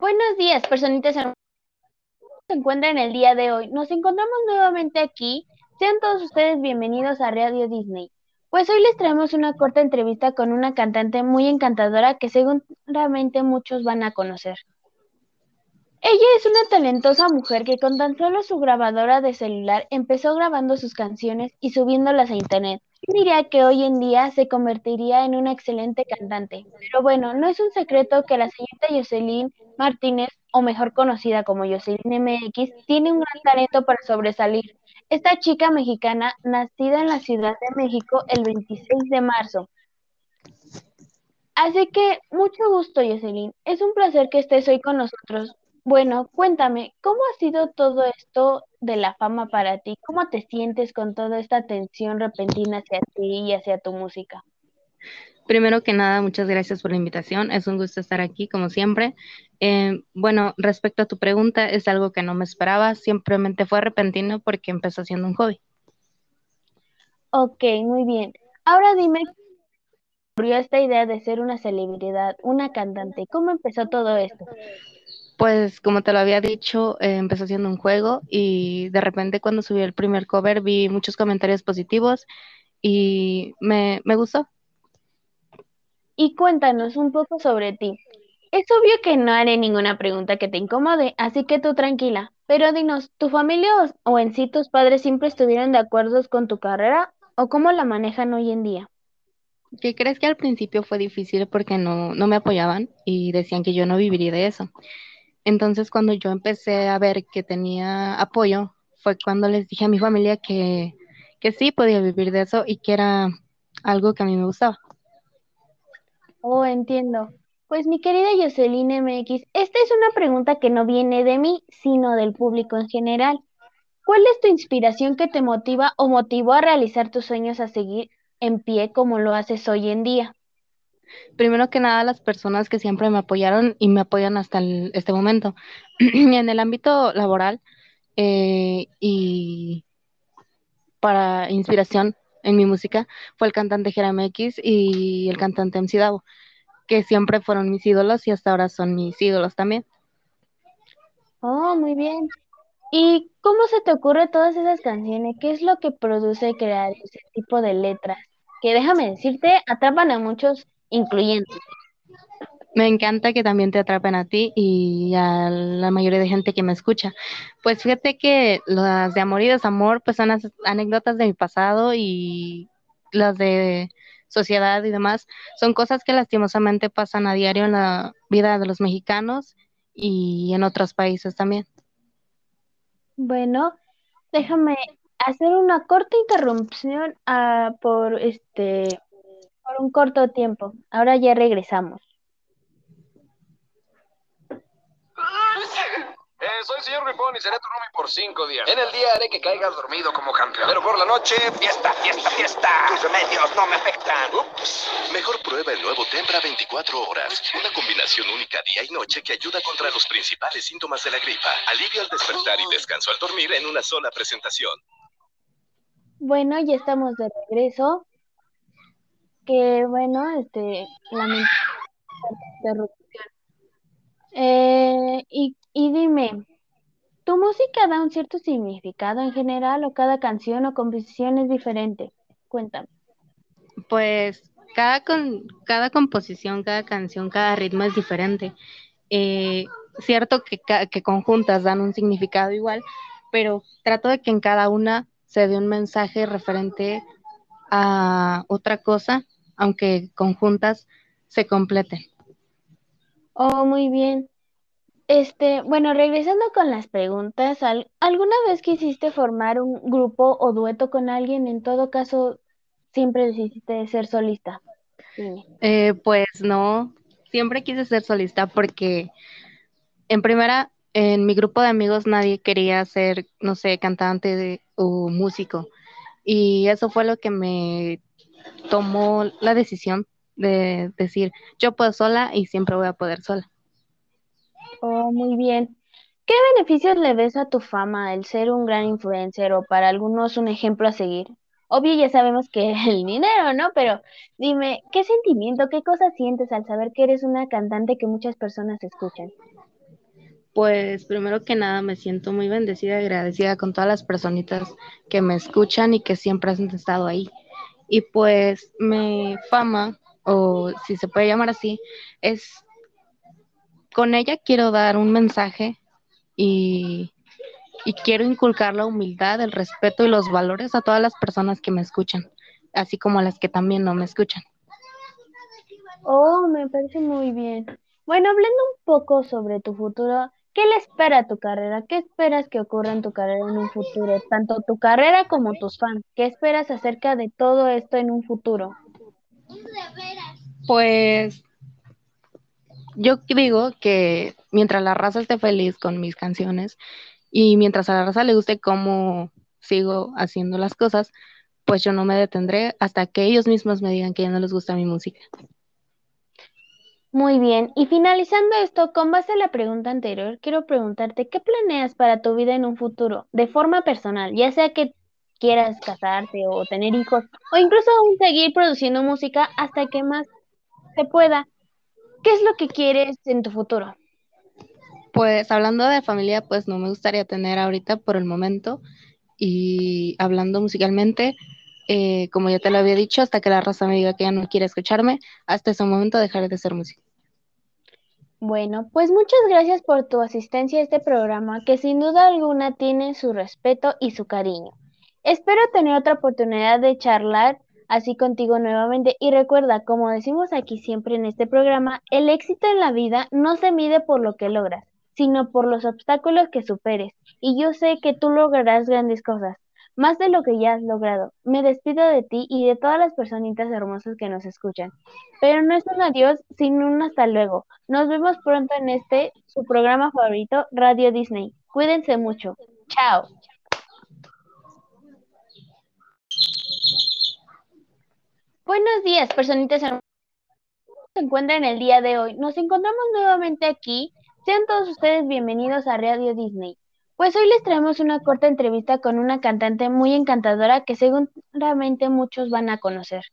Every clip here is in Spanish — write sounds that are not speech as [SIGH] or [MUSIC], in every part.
Buenos días, personitas hermosas. se encuentran el día de hoy? Nos encontramos nuevamente aquí. Sean todos ustedes bienvenidos a Radio Disney. Pues hoy les traemos una corta entrevista con una cantante muy encantadora que seguramente muchos van a conocer. Ella es una talentosa mujer que con tan solo su grabadora de celular empezó grabando sus canciones y subiéndolas a internet. Yo diría que hoy en día se convertiría en una excelente cantante. Pero bueno, no es un secreto que la señorita Jocelyn Martínez, o mejor conocida como Jocelyn MX, tiene un gran talento para sobresalir. Esta chica mexicana, nacida en la Ciudad de México el 26 de marzo. Así que mucho gusto, Jocelyn. Es un placer que estés hoy con nosotros. Bueno, cuéntame, ¿cómo ha sido todo esto de la fama para ti? ¿Cómo te sientes con toda esta atención repentina hacia ti y hacia tu música? Primero que nada, muchas gracias por la invitación. Es un gusto estar aquí, como siempre. Eh, bueno, respecto a tu pregunta, es algo que no me esperaba. Simplemente fue repentino porque empezó siendo un hobby. Ok, muy bien. Ahora dime, ¿cómo esta idea de ser una celebridad, una cantante? ¿Cómo empezó todo esto? Pues como te lo había dicho, eh, empezó siendo un juego y de repente cuando subí el primer cover vi muchos comentarios positivos y me, me gustó. Y cuéntanos un poco sobre ti. Es obvio que no haré ninguna pregunta que te incomode, así que tú tranquila. Pero dinos, ¿tu familia o, o en sí tus padres siempre estuvieron de acuerdo con tu carrera o cómo la manejan hoy en día? ¿Qué crees que al principio fue difícil porque no, no me apoyaban y decían que yo no viviría de eso? Entonces, cuando yo empecé a ver que tenía apoyo, fue cuando les dije a mi familia que, que sí podía vivir de eso y que era algo que a mí me gustaba. Oh, entiendo. Pues mi querida Jocelyn MX, esta es una pregunta que no viene de mí, sino del público en general. ¿Cuál es tu inspiración que te motiva o motivó a realizar tus sueños a seguir en pie como lo haces hoy en día? Primero que nada, las personas que siempre me apoyaron y me apoyan hasta este momento. [CLEARS THROAT] En el ámbito laboral eh, y para inspiración en mi música fue el cantante Jeremy X y el cantante MC Davo, que siempre fueron mis ídolos y hasta ahora son mis ídolos también. Oh, muy bien. ¿Y cómo se te ocurre todas esas canciones? ¿Qué es lo que produce crear ese tipo de letras? Que déjame decirte, atrapan a muchos, incluyendo. Me encanta que también te atrapen a ti y a la mayoría de gente que me escucha. Pues fíjate que las de amor y desamor, pues son as- anécdotas de mi pasado y las de sociedad y demás, son cosas que lastimosamente pasan a diario en la vida de los mexicanos y en otros países también. Bueno, déjame hacer una corta interrupción ah, por este, por un corto tiempo. Ahora ya regresamos. Eh, soy el señor Ripón y seré tu roomie por cinco días. En el día haré que caigas dormido como campeón. Pero por la noche, fiesta, fiesta, fiesta. Tus remedios no me afectan. Ups. Mejor prueba el nuevo Tempra 24 horas. Una combinación única día y noche que ayuda contra los principales síntomas de la gripa. Alivio al despertar y descanso al dormir en una sola presentación. Bueno, ya estamos de regreso. Que bueno, este. Eh, y, y dime, ¿tu música da un cierto significado en general o cada canción o composición es diferente? Cuéntame. Pues cada, con, cada composición, cada canción, cada ritmo es diferente. Eh, cierto que, que conjuntas dan un significado igual, pero trato de que en cada una se dé un mensaje referente a otra cosa, aunque conjuntas se completen. Oh, muy bien. Este, bueno, regresando con las preguntas, ¿al- ¿alguna vez quisiste formar un grupo o dueto con alguien? En todo caso, siempre decidiste ser solista. Eh, pues no, siempre quise ser solista porque en primera, en mi grupo de amigos nadie quería ser, no sé, cantante de- o músico. Y eso fue lo que me tomó la decisión de decir, yo puedo sola y siempre voy a poder sola. Oh, muy bien. ¿Qué beneficios le ves a tu fama el ser un gran influencer o para algunos un ejemplo a seguir? Obvio, ya sabemos que [LAUGHS] el dinero, ¿no? Pero dime, ¿qué sentimiento, qué cosas sientes al saber que eres una cantante que muchas personas escuchan? Pues primero que nada me siento muy bendecida y agradecida con todas las personitas que me escuchan y que siempre han estado ahí. Y pues mi fama, o si se puede llamar así, es con ella quiero dar un mensaje y, y quiero inculcar la humildad, el respeto y los valores a todas las personas que me escuchan, así como a las que también no me escuchan. Oh, me parece muy bien. Bueno, hablando un poco sobre tu futuro, ¿qué le espera a tu carrera? ¿Qué esperas que ocurra en tu carrera en un futuro? Tanto tu carrera como tus fans. ¿Qué esperas acerca de todo esto en un futuro? Pues yo digo que mientras la raza esté feliz con mis canciones y mientras a la raza le guste cómo sigo haciendo las cosas, pues yo no me detendré hasta que ellos mismos me digan que ya no les gusta mi música. Muy bien, y finalizando esto, con base a la pregunta anterior, quiero preguntarte, ¿qué planeas para tu vida en un futuro, de forma personal, ya sea que quieras casarte o tener hijos, o incluso aún seguir produciendo música hasta que más se pueda? ¿Qué es lo que quieres en tu futuro? Pues hablando de familia, pues no me gustaría tener ahorita por el momento. Y hablando musicalmente, eh, como ya te lo había dicho, hasta que la raza me diga que ya no quiere escucharme, hasta ese momento dejaré de ser música. Bueno, pues muchas gracias por tu asistencia a este programa que sin duda alguna tiene su respeto y su cariño. Espero tener otra oportunidad de charlar así contigo nuevamente y recuerda, como decimos aquí siempre en este programa, el éxito en la vida no se mide por lo que logras, sino por los obstáculos que superes. Y yo sé que tú lograrás grandes cosas, más de lo que ya has logrado. Me despido de ti y de todas las personitas hermosas que nos escuchan. Pero no es un adiós, sino un hasta luego. Nos vemos pronto en este, su programa favorito, Radio Disney. Cuídense mucho. Chao. Buenos días, personitas hermosas. Se encuentran el día de hoy. Nos encontramos nuevamente aquí. Sean todos ustedes bienvenidos a Radio Disney. Pues hoy les traemos una corta entrevista con una cantante muy encantadora que seguramente muchos van a conocer.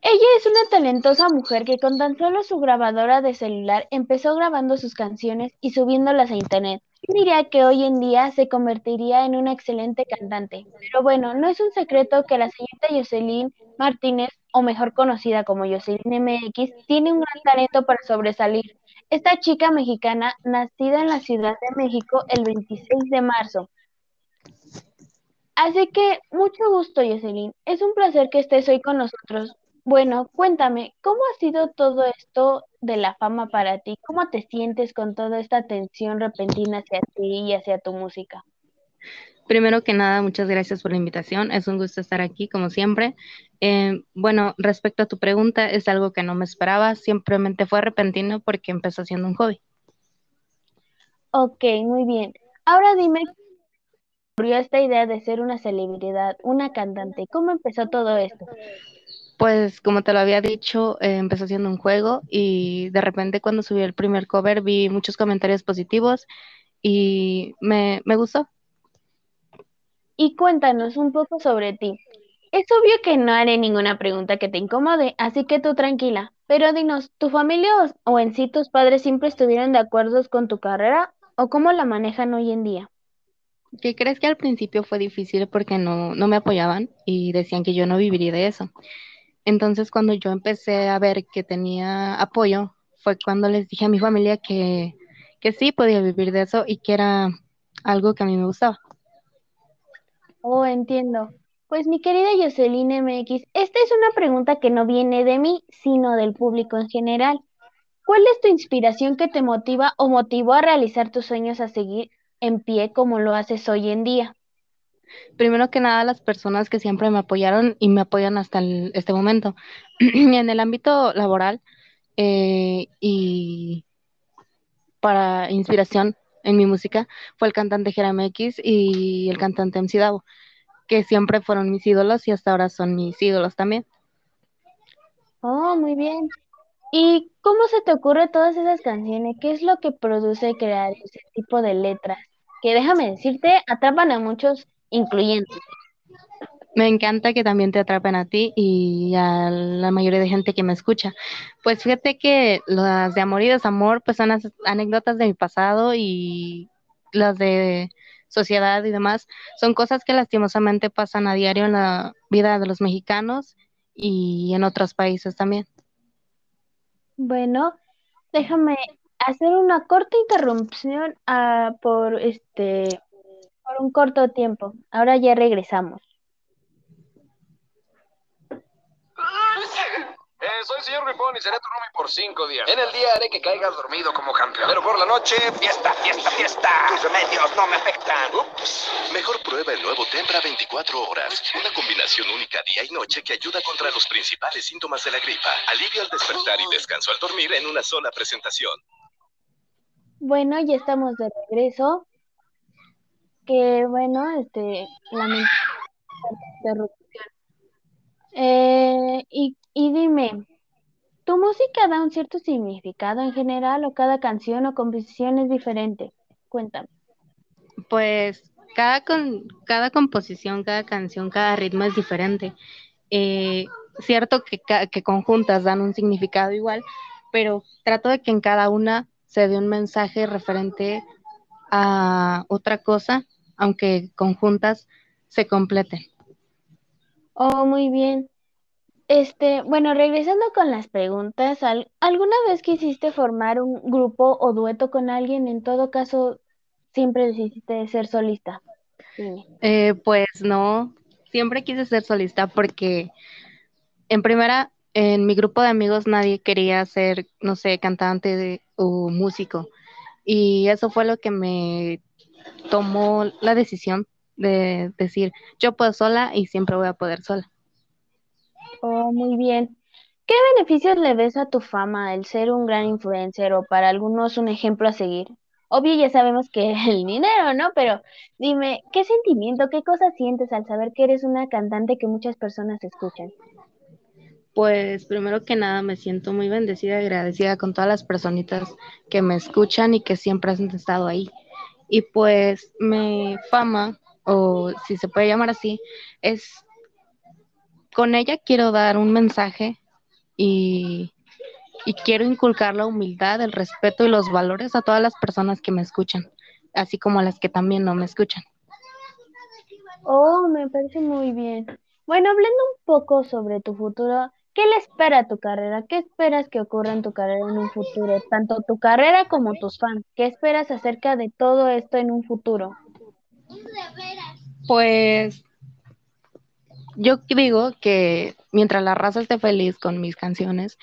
Ella es una talentosa mujer que con tan solo su grabadora de celular empezó grabando sus canciones y subiéndolas a internet. Diría que hoy en día se convertiría en una excelente cantante. Pero bueno, no es un secreto que la señorita Jocelyn Martínez, o mejor conocida como Jocelyn MX, tiene un gran talento para sobresalir. Esta chica mexicana, nacida en la Ciudad de México el 26 de marzo. Así que mucho gusto, Jocelyn. Es un placer que estés hoy con nosotros. Bueno, cuéntame, ¿cómo ha sido todo esto de la fama para ti? ¿Cómo te sientes con toda esta atención repentina hacia ti y hacia tu música? Primero que nada, muchas gracias por la invitación. Es un gusto estar aquí, como siempre. Eh, bueno, respecto a tu pregunta, es algo que no me esperaba. Simplemente fue repentino porque empezó siendo un hobby. Ok, muy bien. Ahora dime, ¿cómo ocurrió esta idea de ser una celebridad, una cantante? ¿Cómo empezó todo esto? Pues como te lo había dicho, eh, empezó siendo un juego y de repente cuando subí el primer cover vi muchos comentarios positivos y me, me gustó. Y cuéntanos un poco sobre ti. Es obvio que no haré ninguna pregunta que te incomode, así que tú tranquila. Pero dinos, ¿tu familia o, en sí tus padres siempre estuvieron de acuerdo con tu carrera o cómo la manejan hoy en día? ¿Qué crees que al principio fue difícil porque no, no me apoyaban y decían que yo no viviría de eso? Entonces cuando yo empecé a ver que tenía apoyo, fue cuando les dije a mi familia que, que sí podía vivir de eso y que era algo que a mí me gustaba. Oh, entiendo. Pues mi querida Jocelyn MX, esta es una pregunta que no viene de mí, sino del público en general. ¿Cuál es tu inspiración que te motiva o motivó a realizar tus sueños a seguir en pie como lo haces hoy en día? Primero que nada, las personas que siempre me apoyaron y me apoyan hasta este momento. [CLEARS THROAT] En el ámbito laboral eh, y para inspiración en mi música fue el cantante Jeremy X y el cantante MC Davo, que siempre fueron mis ídolos y hasta ahora son mis ídolos también. Oh, muy bien. ¿Y cómo se te ocurre todas esas canciones? ¿Qué es lo que produce crear ese tipo de letras? Que déjame decirte, atrapan a muchos, incluyendo. Me encanta que también te atrapen a ti y a la mayoría de gente que me escucha. Pues fíjate que las de amor y desamor, pues son as- anécdotas de mi pasado y las de sociedad y demás, son cosas que lastimosamente pasan a diario en la vida de los mexicanos y en otros países también. Bueno, déjame hacer una corta interrupción ah, por este por un corto tiempo. Ahora ya regresamos. Eh, soy señor Ripón y seré tu roomie por cinco días. En el día haré que caigas dormido como campeón. Pero por la noche, fiesta, fiesta, fiesta. Tus remedios no me afectan. Ups. Mejor prueba el nuevo Tempra 24 horas. Una combinación única día y noche que ayuda contra los principales síntomas de la gripa. Alivio al despertar y descanso al dormir en una sola presentación. Bueno, ya estamos de regreso. Que bueno, este, lamento la interrupción. Eh, y, y dime, ¿tu música da un cierto significado en general o cada canción o composición es diferente? Cuéntame. Pues cada, con, cada composición, cada canción, cada ritmo es diferente. Eh, cierto que, que conjuntas dan un significado igual, pero trato de que en cada una se dé un mensaje referente a otra cosa, aunque conjuntas se completen. Oh, muy bien. Este, bueno, regresando con las preguntas, ¿al- ¿alguna vez quisiste formar un grupo o dueto con alguien? En todo caso, siempre decidiste ser solista. Dime. Eh, pues no, siempre quise ser solista porque en primera, en mi grupo de amigos nadie quería ser, no sé, cantante o músico. Y eso fue lo que me tomó la decisión de decir, yo puedo sola y siempre voy a poder sola. Oh, muy bien. ¿Qué beneficios le ves a tu fama el ser un gran influencer o para algunos un ejemplo a seguir? Obvio, ya sabemos que [LAUGHS] el dinero, ¿no? Pero dime, ¿qué sentimiento, qué cosas sientes al saber que eres una cantante que muchas personas escuchan? Pues primero que nada me siento muy bendecida y agradecida con todas las personitas que me escuchan y que siempre han estado ahí. Y pues mi fama, o si se puede llamar así, es con ella quiero dar un mensaje y, y quiero inculcar la humildad, el respeto y los valores a todas las personas que me escuchan, así como a las que también no me escuchan. Oh, me parece muy bien. Bueno, hablando un poco sobre tu futuro, ¿qué le espera a tu carrera? ¿Qué esperas que ocurra en tu carrera en un futuro? Tanto tu carrera como tus fans. ¿Qué esperas acerca de todo esto en un futuro? Pues yo digo que mientras la raza esté feliz con mis canciones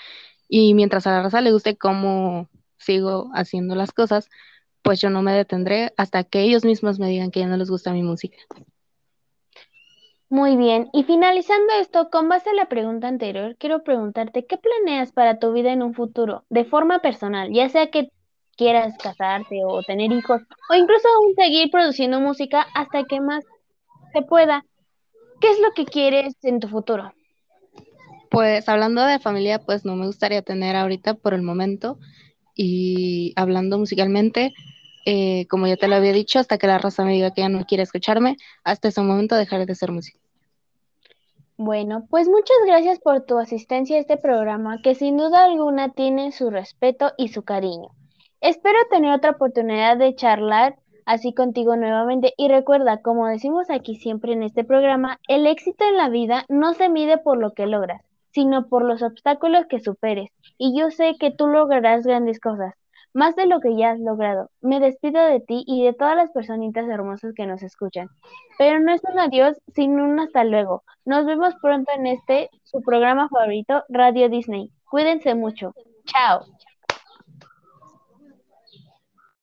y mientras a la raza le guste cómo sigo haciendo las cosas, pues yo no me detendré hasta que ellos mismos me digan que ya no les gusta mi música. Muy bien, y finalizando esto, con base a la pregunta anterior, quiero preguntarte, ¿qué planeas para tu vida en un futuro, de forma personal, ya sea que quieras casarte o tener hijos, o incluso aún seguir produciendo música hasta que más se pueda? ¿Qué es lo que quieres en tu futuro? Pues hablando de familia, pues no me gustaría tener ahorita por el momento y hablando musicalmente, eh, como ya te lo había dicho, hasta que la raza me diga que ya no quiere escucharme, hasta ese momento dejaré de hacer música. Bueno, pues muchas gracias por tu asistencia a este programa que sin duda alguna tiene su respeto y su cariño. Espero tener otra oportunidad de charlar así contigo nuevamente y recuerda, como decimos aquí siempre en este programa, el éxito en la vida no se mide por lo que logras, sino por los obstáculos que superes. Y yo sé que tú lograrás grandes cosas, más de lo que ya has logrado. Me despido de ti y de todas las personitas hermosas que nos escuchan. Pero no es un adiós, sino un hasta luego. Nos vemos pronto en este, su programa favorito, Radio Disney. Cuídense mucho. Chao.